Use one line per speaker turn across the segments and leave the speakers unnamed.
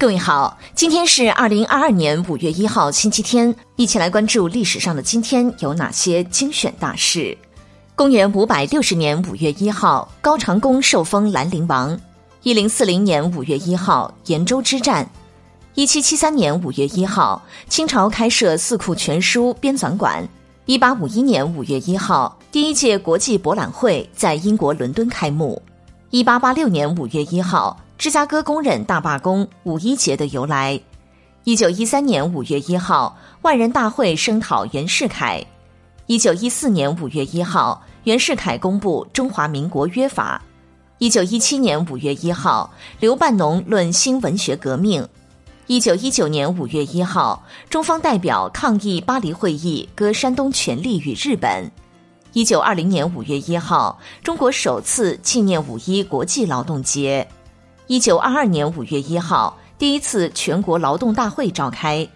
各位好，今天是二零二二年五月一号，星期天，一起来关注历史上的今天有哪些精选大事。公元五百六十年五月一号，高长恭受封兰陵王。一零四零年五月一号，延州之战。一七七三年五月一号，清朝开设四库全书编纂馆。一八五一年五月一号，第一届国际博览会在英国伦敦开幕。一八八六年五月一号。芝加哥工人大罢工五一节的由来。一九一三年五月一号，万人大会声讨袁世凯。一九一四年五月一号，袁世凯公布《中华民国约法》。一九一七年五月一号，刘半农论新文学革命。一九一九年五月一号，中方代表抗议巴黎会议，割山东权利与日本。一九二零年五月一号，中国首次纪念五一国际劳动节。一九二二年五月一号，第一次全国劳动大会召开。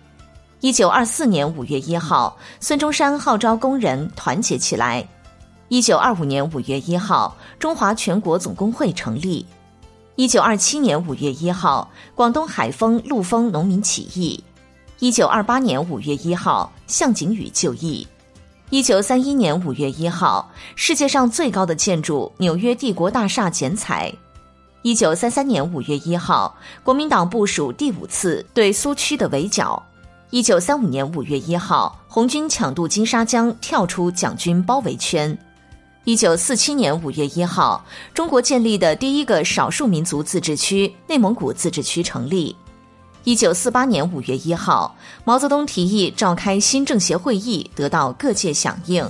一九二四年五月一号，孙中山号召工人团结起来。一九二五年五月一号，中华全国总工会成立。一九二七年五月一号，广东海丰陆丰农民起义。一九二八年五月一号，向景宇就义。一九三一年五月一号，世界上最高的建筑——纽约帝国大厦剪彩。一九三三年五月一号，国民党部署第五次对苏区的围剿。一九三五年五月一号，红军抢渡金沙江，跳出蒋军包围圈。一九四七年五月一号，中国建立的第一个少数民族自治区——内蒙古自治区成立。一九四八年五月一号，毛泽东提议召开新政协会议，得到各界响应。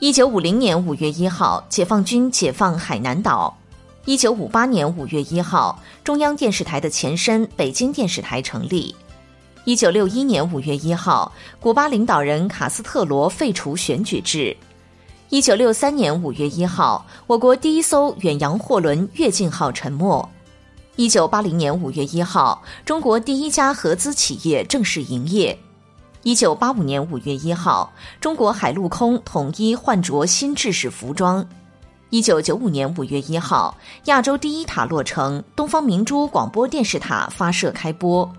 一九五零年五月一号，解放军解放海南岛。一九五八年五月一号，中央电视台的前身北京电视台成立。一九六一年五月一号，古巴领导人卡斯特罗废除选举制。一九六三年五月一号，我国第一艘远洋货轮“跃进号”沉没。一九八零年五月一号，中国第一家合资企业正式营业。一九八五年五月一号，中国海陆空统一换着新制式服装。一九九五年五月一号，亚洲第一塔落成，东方明珠广播电视塔发射开播。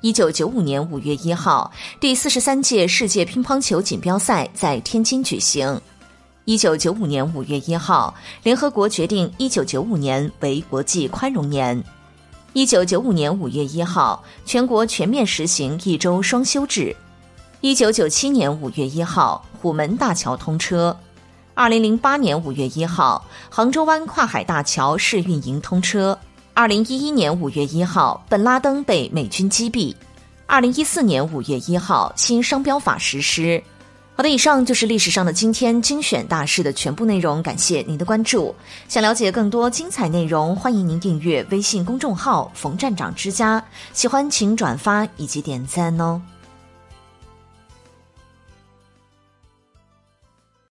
一九九五年五月一号，第四十三届世界乒乓球锦标赛在天津举行。一九九五年五月一号，联合国决定一九九五年为国际宽容年。一九九五年五月一号，全国全面实行一周双休制。一九九七年五月一号，虎门大桥通车。二零零八年五月一号，杭州湾跨海大桥试运营通车。二零一一年五月一号，本拉登被美军击毙。二零一四年五月一号，新商标法实施。好的，以上就是历史上的今天精选大事的全部内容，感谢您的关注。想了解更多精彩内容，欢迎您订阅微信公众号“冯站长之家”。喜欢请转发以及点赞哦。